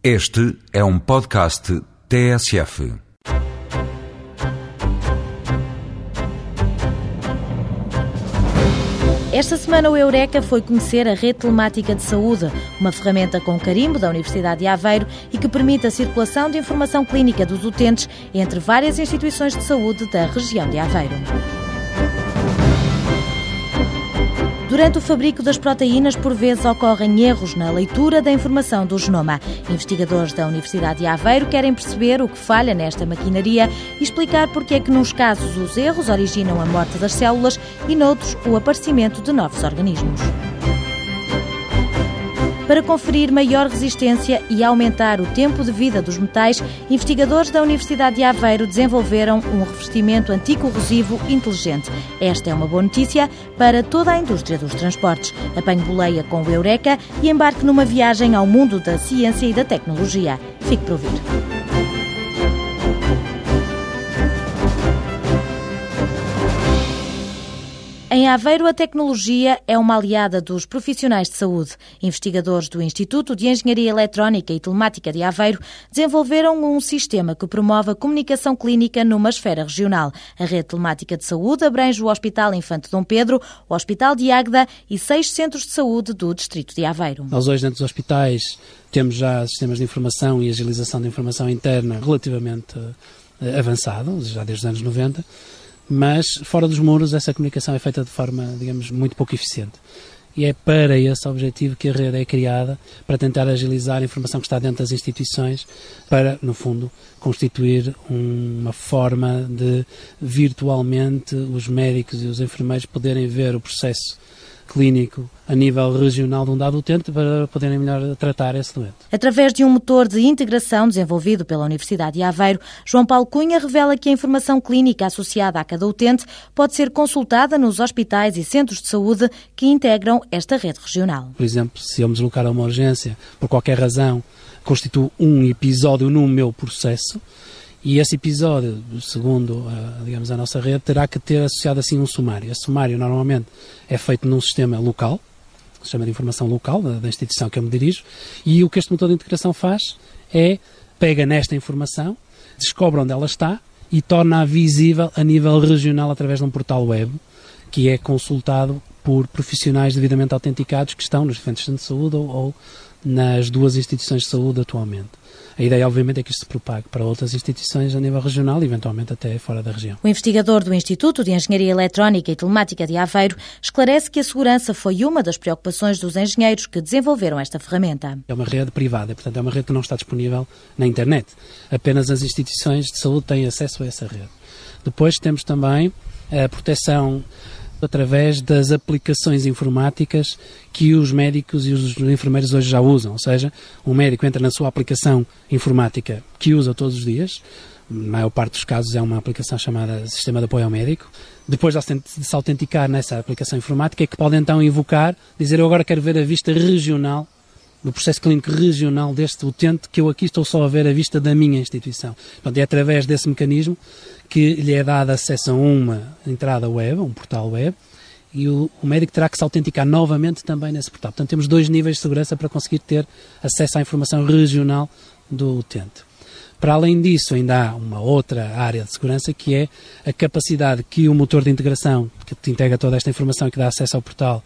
Este é um podcast TSF. Esta semana o Eureka foi conhecer a Rede Telemática de Saúde, uma ferramenta com carimbo da Universidade de Aveiro e que permite a circulação de informação clínica dos utentes entre várias instituições de saúde da região de Aveiro. Durante o fabrico das proteínas, por vezes ocorrem erros na leitura da informação do genoma. Investigadores da Universidade de Aveiro querem perceber o que falha nesta maquinaria e explicar porque é que, nos casos, os erros originam a morte das células e, noutros, o aparecimento de novos organismos. Para conferir maior resistência e aumentar o tempo de vida dos metais, investigadores da Universidade de Aveiro desenvolveram um revestimento anticorrosivo inteligente. Esta é uma boa notícia para toda a indústria dos transportes. Apanhe boleia com o Eureka e embarque numa viagem ao mundo da ciência e da tecnologia. Fique por ouvir. Em Aveiro, a tecnologia é uma aliada dos profissionais de saúde. Investigadores do Instituto de Engenharia Eletrónica e Telemática de Aveiro desenvolveram um sistema que promove a comunicação clínica numa esfera regional. A rede telemática de saúde abrange o Hospital Infante Dom Pedro, o Hospital de Águeda e seis centros de saúde do Distrito de Aveiro. Nós hoje, dentro dos hospitais, temos já sistemas de informação e agilização de informação interna relativamente eh, avançados, já desde os anos 90 mas fora dos muros essa comunicação é feita de forma, digamos, muito pouco eficiente. E é para esse objetivo que a rede é criada, para tentar agilizar a informação que está dentro das instituições, para, no fundo, constituir uma forma de virtualmente os médicos e os enfermeiros poderem ver o processo clínico a nível regional de um dado utente para poderem melhor tratar esse doente. Através de um motor de integração desenvolvido pela Universidade de Aveiro, João Paulo Cunha revela que a informação clínica associada a cada utente pode ser consultada nos hospitais e centros de saúde que integram esta rede regional. Por exemplo, se eu me deslocar a uma urgência, por qualquer razão, constitui um episódio no meu processo, e esse episódio, segundo a, digamos, a nossa rede, terá que ter associado assim um sumário. Esse sumário normalmente é feito num sistema local, que se chama de informação local, da, da instituição que eu me dirijo, e o que este motor de integração faz é pega nesta informação, descobre onde ela está e torna-a visível a nível regional através de um portal web que é consultado por profissionais devidamente autenticados que estão nos diferentes centros de saúde ou, ou nas duas instituições de saúde atualmente. A ideia, obviamente, é que isto se propague para outras instituições a nível regional e, eventualmente, até fora da região. O investigador do Instituto de Engenharia Eletrónica e Telemática de Aveiro esclarece que a segurança foi uma das preocupações dos engenheiros que desenvolveram esta ferramenta. É uma rede privada, portanto, é uma rede que não está disponível na internet. Apenas as instituições de saúde têm acesso a essa rede. Depois temos também a proteção através das aplicações informáticas que os médicos e os enfermeiros hoje já usam. Ou seja, um médico entra na sua aplicação informática que usa todos os dias, na maior parte dos casos é uma aplicação chamada Sistema de Apoio ao Médico. Depois de se autenticar nessa aplicação informática, é que pode então invocar, dizer eu agora quero ver a vista regional do processo clínico regional deste utente que eu aqui estou só a ver a vista da minha instituição. Portanto, é através desse mecanismo que lhe é acesso a uma entrada web, um portal web, e o, o, médico terá que se autenticar novamente também nesse portal. Portanto, temos dois níveis de segurança para conseguir ter acesso à informação regional do utente. Para além disso, ainda há uma outra área de segurança que é a capacidade que o motor de integração, que te integra toda esta informação e que dá acesso ao portal,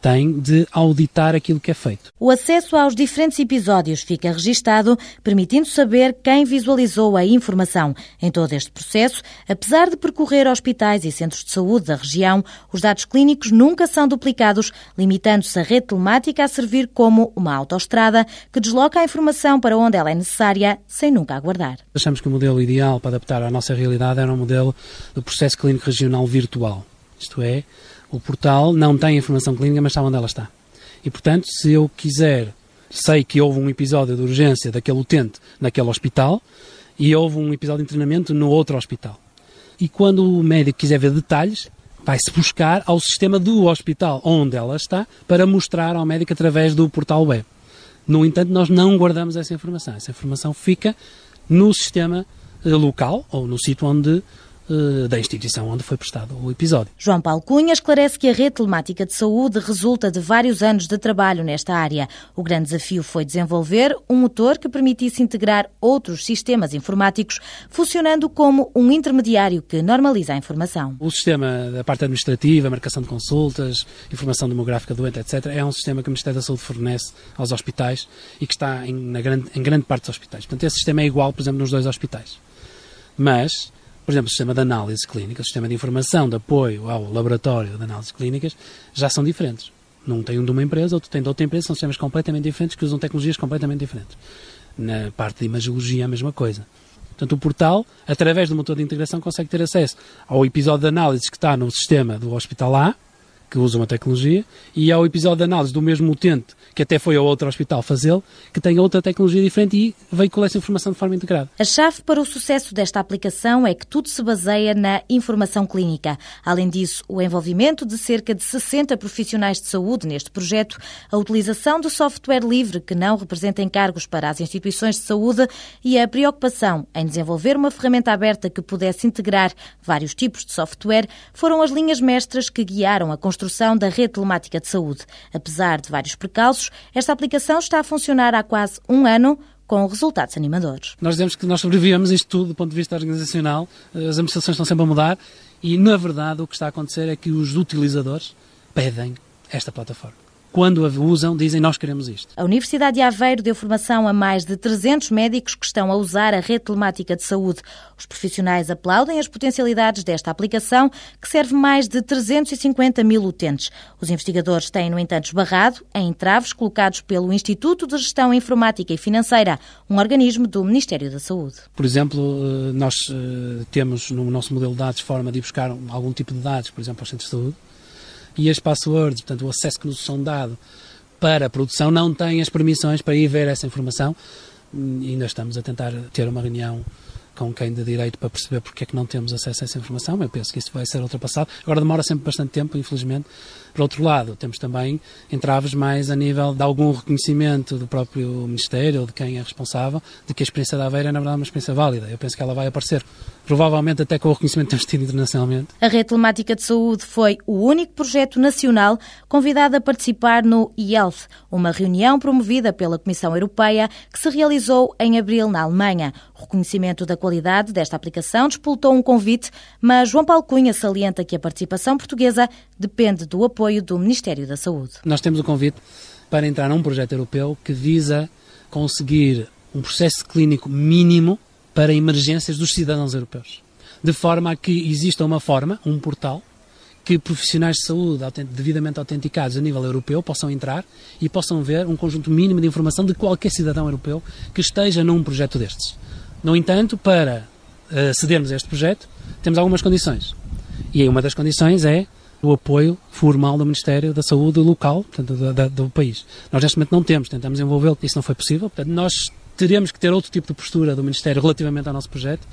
tem de auditar aquilo que é feito. O acesso aos diferentes episódios fica registado, permitindo saber quem visualizou a informação. Em todo este processo, apesar de percorrer hospitais e centros de saúde da região, os dados clínicos nunca são duplicados, limitando-se a rede telemática a servir como uma autoestrada que desloca a informação para onde ela é necessária, sem nunca aguardar. Achamos que o modelo ideal para adaptar à nossa realidade era um modelo do processo clínico regional virtual. Isto é, o portal não tem informação clínica, mas sabe onde ela está. E, portanto, se eu quiser, sei que houve um episódio de urgência daquele utente naquele hospital e houve um episódio de treinamento no outro hospital. E quando o médico quiser ver detalhes, vai-se buscar ao sistema do hospital onde ela está para mostrar ao médico através do portal web. No entanto, nós não guardamos essa informação. Essa informação fica no sistema local ou no sítio onde uh, da instituição onde foi prestado o episódio. João Paulo Cunha esclarece que a rede telemática de saúde resulta de vários anos de trabalho nesta área. O grande desafio foi desenvolver um motor que permitisse integrar outros sistemas informáticos, funcionando como um intermediário que normaliza a informação. O sistema da parte administrativa, marcação de consultas, informação demográfica doente, etc., é um sistema que o Ministério da Saúde fornece aos hospitais e que está em, na grande, em grande parte dos hospitais. Portanto, esse sistema é igual, por exemplo, nos dois hospitais. Mas, por exemplo, o sistema de análise clínica, o sistema de informação de apoio ao laboratório de análises clínicas, já são diferentes. Não tem um de uma empresa, outro tem de outra empresa, são sistemas completamente diferentes que usam tecnologias completamente diferentes. Na parte de imagiologia, a mesma coisa. Portanto, o portal, através do motor de integração, consegue ter acesso ao episódio de análise que está no sistema do hospital A, que usa uma tecnologia, e ao episódio de análise do mesmo utente, que até foi ao outro hospital fazê-lo, que tem outra tecnologia diferente e veicula essa informação de forma integrada. A chave para o sucesso desta aplicação é que tudo se baseia na informação clínica. Além disso, o envolvimento de cerca de 60 profissionais de saúde neste projeto, a utilização de software livre que não representa encargos para as instituições de saúde e a preocupação em desenvolver uma ferramenta aberta que pudesse integrar vários tipos de software foram as linhas mestras que guiaram a construção construção da rede telemática de saúde. Apesar de vários precalços, esta aplicação está a funcionar há quase um ano com resultados animadores. Nós dizemos que nós sobrevivemos isto tudo do ponto de vista organizacional, as administrações estão sempre a mudar e, na verdade, o que está a acontecer é que os utilizadores pedem esta plataforma quando a usam, dizem nós queremos isto. A Universidade de Aveiro deu formação a mais de 300 médicos que estão a usar a rede telemática de saúde. Os profissionais aplaudem as potencialidades desta aplicação, que serve mais de 350 mil utentes. Os investigadores têm, no entanto, esbarrado em entraves colocados pelo Instituto de Gestão Informática e Financeira, um organismo do Ministério da Saúde. Por exemplo, eh, nós eh, temos no nosso modelo de dados forma de ir buscar algum tipo de dados, por exemplo, aos centros de saúde, e as passwords, portanto, o acesso que nos são dado para a produção, não têm as permissões para ir ver essa informação. E ainda estamos a tentar ter uma reunião com quem de direito para perceber porque é que não temos acesso a essa informação. Eu penso que isso vai ser ultrapassado. Agora demora sempre bastante tempo, infelizmente. Por outro lado, temos também entraves mais a nível de algum reconhecimento do próprio Ministério ou de quem é responsável de que a experiência da Aveira é, na verdade, uma experiência válida. Eu penso que ela vai aparecer provavelmente até com o reconhecimento que temos tido internacionalmente. A Rede Telemática de Saúde foi o único projeto nacional convidado a participar no e-Health, uma reunião promovida pela Comissão Europeia que se realizou em abril na Alemanha. O reconhecimento da qualidade desta aplicação despoltou um convite, mas João Paulo Cunha salienta que a participação portuguesa depende do apoio do Ministério da Saúde. Nós temos o convite para entrar num projeto europeu que visa conseguir um processo clínico mínimo para emergências dos cidadãos europeus. De forma a que exista uma forma, um portal, que profissionais de saúde devidamente autenticados a nível europeu possam entrar e possam ver um conjunto mínimo de informação de qualquer cidadão europeu que esteja num projeto destes. No entanto, para uh, acedermos a este projeto, temos algumas condições. E aí uma das condições é o apoio formal do Ministério da Saúde local, portanto, do, do, do país. Nós neste momento não temos, tentamos envolvê-lo, isso não foi possível, portanto, nós teremos que ter outro tipo de postura do Ministério relativamente ao nosso projeto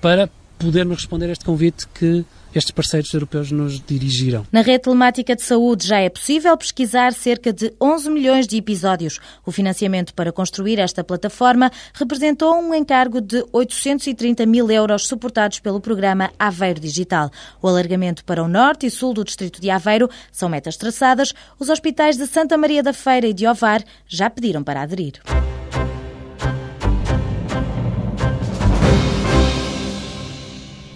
para podermos responder a este convite que estes parceiros europeus nos dirigiram. Na rede telemática de saúde já é possível pesquisar cerca de 11 milhões de episódios. O financiamento para construir esta plataforma representou um encargo de 830 mil euros suportados pelo programa Aveiro Digital. O alargamento para o norte e sul do distrito de Aveiro são metas traçadas. Os hospitais de Santa Maria da Feira e de Ovar já pediram para aderir.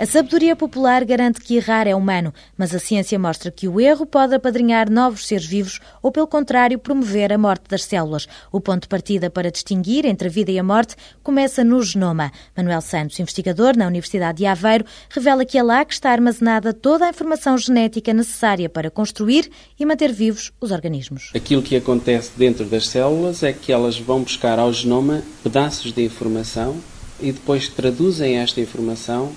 A sabedoria popular garante que errar é humano, mas a ciência mostra que o erro pode apadrinhar novos seres vivos ou, pelo contrário, promover a morte das células. O ponto de partida para distinguir entre a vida e a morte começa no genoma. Manuel Santos, investigador na Universidade de Aveiro, revela que é lá que está armazenada toda a informação genética necessária para construir e manter vivos os organismos. Aquilo que acontece dentro das células é que elas vão buscar ao genoma pedaços de informação e depois traduzem esta informação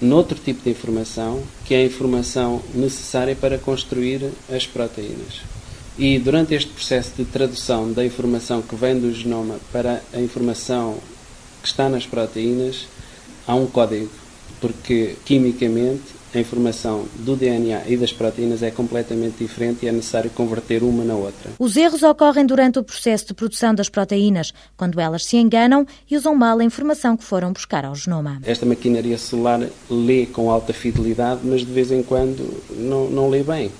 noutro tipo de informação, que é a informação necessária para construir as proteínas. E durante este processo de tradução da informação que vem do genoma para a informação que está nas proteínas, há um código. Porque quimicamente a informação do DNA e das proteínas é completamente diferente e é necessário converter uma na outra. Os erros ocorrem durante o processo de produção das proteínas, quando elas se enganam e usam mal a informação que foram buscar ao genoma. Esta maquinaria celular lê com alta fidelidade, mas de vez em quando não, não lê bem.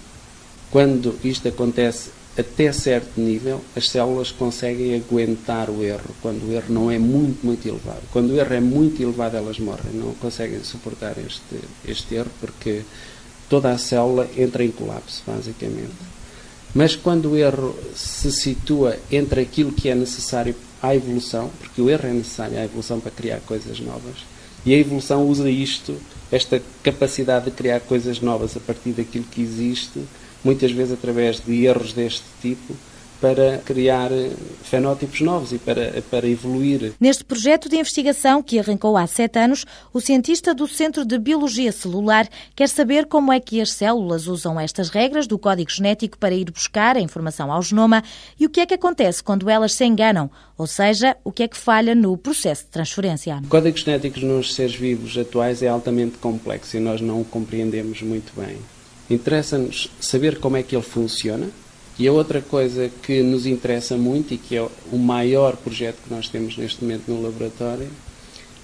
Quando isto acontece até certo nível, as células conseguem aguentar o erro, quando o erro não é muito, muito elevado. Quando o erro é muito elevado, elas morrem, não conseguem suportar este, este erro, porque toda a célula entra em colapso, basicamente. Mas quando o erro se situa entre aquilo que é necessário à evolução, porque o erro é necessário à evolução para criar coisas novas, e a evolução usa isto, esta capacidade de criar coisas novas a partir daquilo que existe, muitas vezes através de erros deste tipo, para criar fenótipos novos e para, para evoluir. Neste projeto de investigação, que arrancou há sete anos, o cientista do Centro de Biologia Celular quer saber como é que as células usam estas regras do código genético para ir buscar a informação ao genoma e o que é que acontece quando elas se enganam, ou seja, o que é que falha no processo de transferência. O código genético nos seres vivos atuais é altamente complexo e nós não o compreendemos muito bem. Interessa-nos saber como é que ele funciona. E a outra coisa que nos interessa muito e que é o maior projeto que nós temos neste momento no laboratório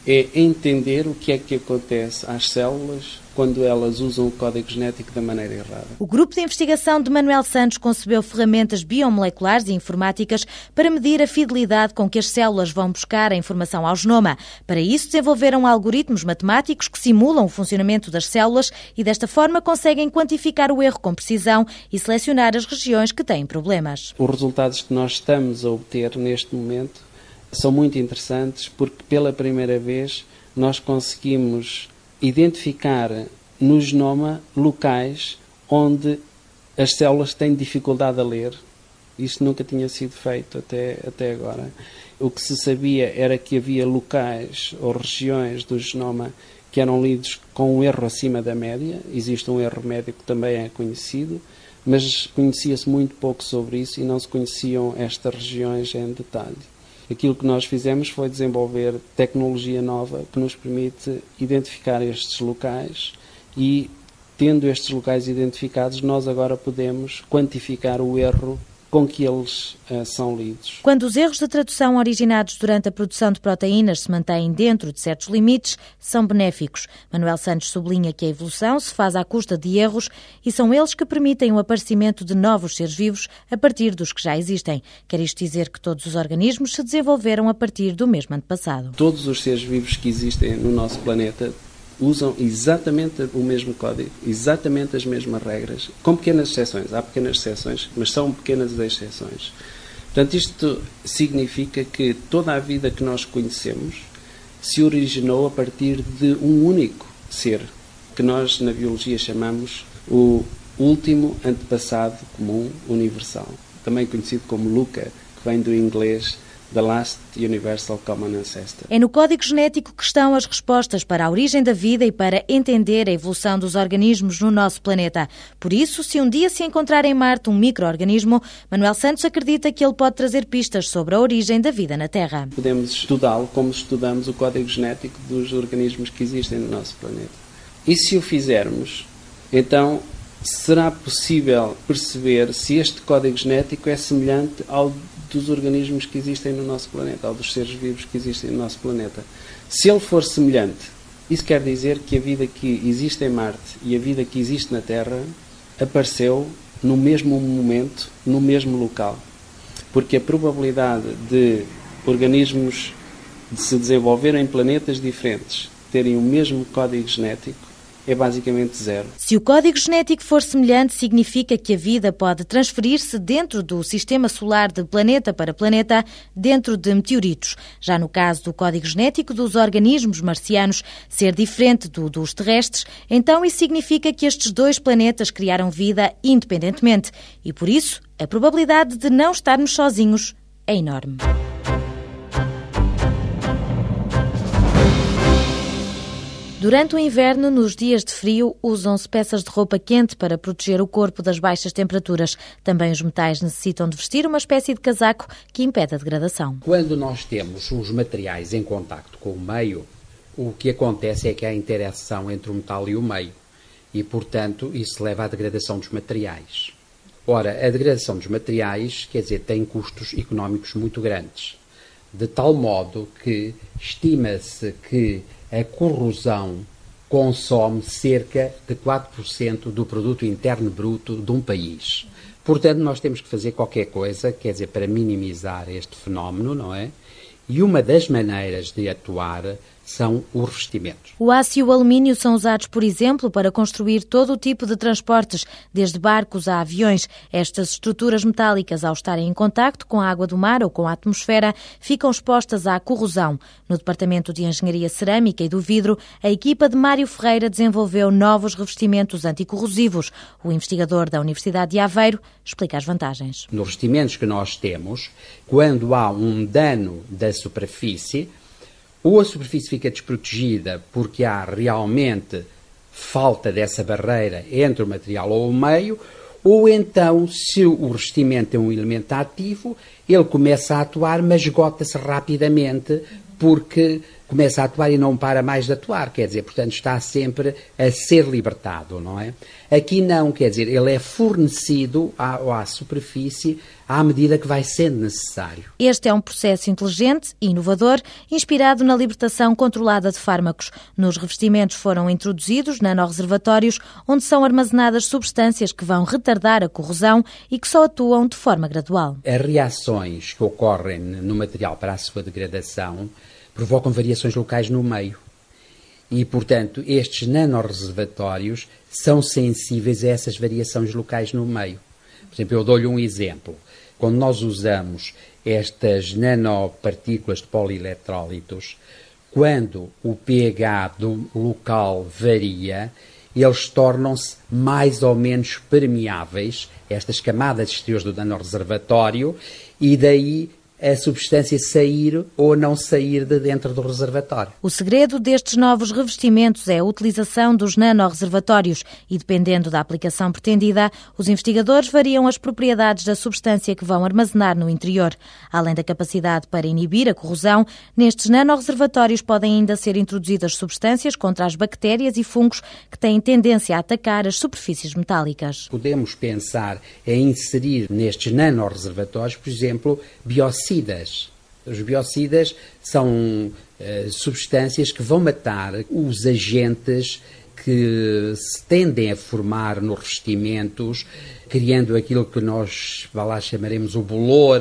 é entender o que é que acontece às células quando elas usam o código genético da maneira errada. O grupo de investigação de Manuel Santos concebeu ferramentas biomoleculares e informáticas para medir a fidelidade com que as células vão buscar a informação ao genoma. Para isso, desenvolveram algoritmos matemáticos que simulam o funcionamento das células e, desta forma, conseguem quantificar o erro com precisão e selecionar as regiões que têm problemas. Os resultados que nós estamos a obter neste momento são muito interessantes porque, pela primeira vez, nós conseguimos identificar no genoma locais onde as células têm dificuldade a ler. Isso nunca tinha sido feito até, até agora. O que se sabia era que havia locais ou regiões do genoma que eram lidos com um erro acima da média. Existe um erro médio que também é conhecido, mas conhecia-se muito pouco sobre isso e não se conheciam estas regiões em detalhe. Aquilo que nós fizemos foi desenvolver tecnologia nova que nos permite identificar estes locais e, tendo estes locais identificados, nós agora podemos quantificar o erro com que eles uh, são lidos. Quando os erros de tradução originados durante a produção de proteínas se mantêm dentro de certos limites, são benéficos. Manuel Santos sublinha que a evolução se faz à custa de erros e são eles que permitem o aparecimento de novos seres vivos a partir dos que já existem. Quer isto dizer que todos os organismos se desenvolveram a partir do mesmo antepassado. Todos os seres vivos que existem no nosso planeta usam exatamente o mesmo código, exatamente as mesmas regras, com pequenas exceções. Há pequenas exceções, mas são pequenas exceções. Portanto, isto significa que toda a vida que nós conhecemos se originou a partir de um único ser, que nós na biologia chamamos o último antepassado comum universal, também conhecido como LUCA, que vem do inglês The Last Universal Common Ancestor. É no código genético que estão as respostas para a origem da vida e para entender a evolução dos organismos no nosso planeta. Por isso, se um dia se encontrar em Marte um microorganismo, Manuel Santos acredita que ele pode trazer pistas sobre a origem da vida na Terra. Podemos estudá-lo como estudamos o código genético dos organismos que existem no nosso planeta. E se o fizermos, então será possível perceber se este código genético é semelhante ao dos organismos que existem no nosso planeta, ou dos seres vivos que existem no nosso planeta. Se ele for semelhante, isso quer dizer que a vida que existe em Marte e a vida que existe na Terra apareceu no mesmo momento, no mesmo local. Porque a probabilidade de organismos de se desenvolverem em planetas diferentes terem o mesmo código genético é basicamente zero. Se o código genético for semelhante, significa que a vida pode transferir-se dentro do sistema solar de planeta para planeta, dentro de meteoritos. Já no caso do código genético dos organismos marcianos ser diferente do dos terrestres, então isso significa que estes dois planetas criaram vida independentemente e, por isso, a probabilidade de não estarmos sozinhos é enorme. Durante o inverno, nos dias de frio, usam-se peças de roupa quente para proteger o corpo das baixas temperaturas. Também os metais necessitam de vestir uma espécie de casaco que impede a degradação. Quando nós temos os materiais em contacto com o meio, o que acontece é que há interação entre o metal e o meio e, portanto, isso leva à degradação dos materiais. Ora, a degradação dos materiais, quer dizer, tem custos económicos muito grandes, de tal modo que estima-se que a corrosão consome cerca de 4% do produto interno bruto de um país. Portanto, nós temos que fazer qualquer coisa, quer dizer, para minimizar este fenómeno, não é? E uma das maneiras de atuar são os revestimentos. O aço e o alumínio são usados, por exemplo, para construir todo o tipo de transportes, desde barcos a aviões. Estas estruturas metálicas, ao estarem em contacto com a água do mar ou com a atmosfera, ficam expostas à corrosão. No Departamento de Engenharia Cerâmica e do Vidro, a equipa de Mário Ferreira desenvolveu novos revestimentos anticorrosivos. O investigador da Universidade de Aveiro explica as vantagens. Nos revestimentos que nós temos, quando há um dano da superfície, ou a superfície fica desprotegida porque há realmente falta dessa barreira entre o material ou o meio, ou então, se o revestimento é um elemento ativo, ele começa a atuar, mas esgota-se rapidamente porque começa a atuar e não para mais de atuar, quer dizer, portanto está sempre a ser libertado, não é? Aqui não, quer dizer, ele é fornecido à, à superfície à medida que vai sendo necessário. Este é um processo inteligente e inovador, inspirado na libertação controlada de fármacos. Nos revestimentos foram introduzidos nanoreservatórios, onde são armazenadas substâncias que vão retardar a corrosão e que só atuam de forma gradual. As reações que ocorrem no material para a sua degradação provocam variações locais no meio. E, portanto, estes nanoreservatórios são sensíveis a essas variações locais no meio. Por exemplo, eu dou-lhe um exemplo. Quando nós usamos estas nanopartículas de polieletrólitos, quando o pH do local varia, eles tornam-se mais ou menos permeáveis, estas camadas exteriores do nanoreservatório, e daí a substância sair ou não sair de dentro do reservatório. O segredo destes novos revestimentos é a utilização dos nanoreservatórios e, dependendo da aplicação pretendida, os investigadores variam as propriedades da substância que vão armazenar no interior. Além da capacidade para inibir a corrosão, nestes nanoreservatórios podem ainda ser introduzidas substâncias contra as bactérias e fungos que têm tendência a atacar as superfícies metálicas. Podemos pensar em inserir nestes nanoreservatórios, por exemplo, biocidas biocidas. Os biocidas são uh, substâncias que vão matar os agentes que se tendem a formar nos revestimentos, criando aquilo que nós lá chamaremos o bolor,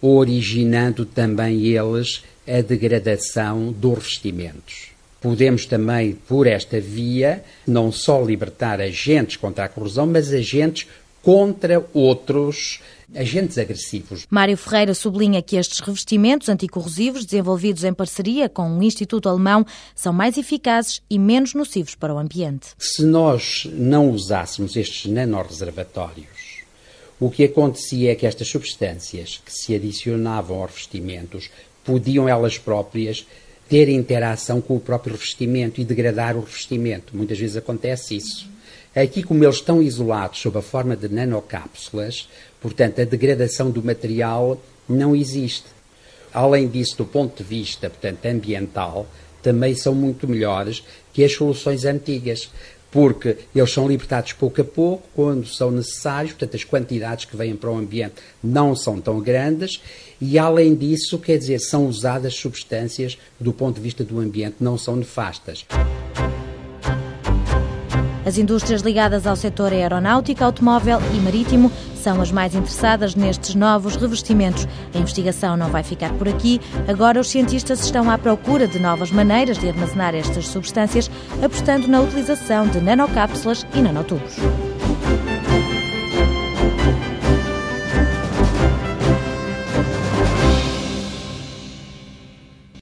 originando também eles a degradação dos revestimentos. Podemos também, por esta via, não só libertar agentes contra a corrosão, mas agentes contra outros agentes agressivos. Mário Ferreira sublinha que estes revestimentos anticorrosivos, desenvolvidos em parceria com um instituto alemão, são mais eficazes e menos nocivos para o ambiente. Se nós não usássemos estes nanoreservatórios, o que acontecia é que estas substâncias que se adicionavam aos revestimentos podiam elas próprias ter interação com o próprio revestimento e degradar o revestimento. Muitas vezes acontece isso. Aqui, como eles estão isolados sob a forma de nanocápsulas, portanto, a degradação do material não existe. Além disso, do ponto de vista portanto, ambiental, também são muito melhores que as soluções antigas, porque eles são libertados pouco a pouco, quando são necessários, portanto, as quantidades que vêm para o ambiente não são tão grandes, e além disso, quer dizer, são usadas substâncias do ponto de vista do ambiente, não são nefastas. As indústrias ligadas ao setor aeronáutico, automóvel e marítimo são as mais interessadas nestes novos revestimentos. A investigação não vai ficar por aqui. Agora, os cientistas estão à procura de novas maneiras de armazenar estas substâncias, apostando na utilização de nanocápsulas e nanotubos.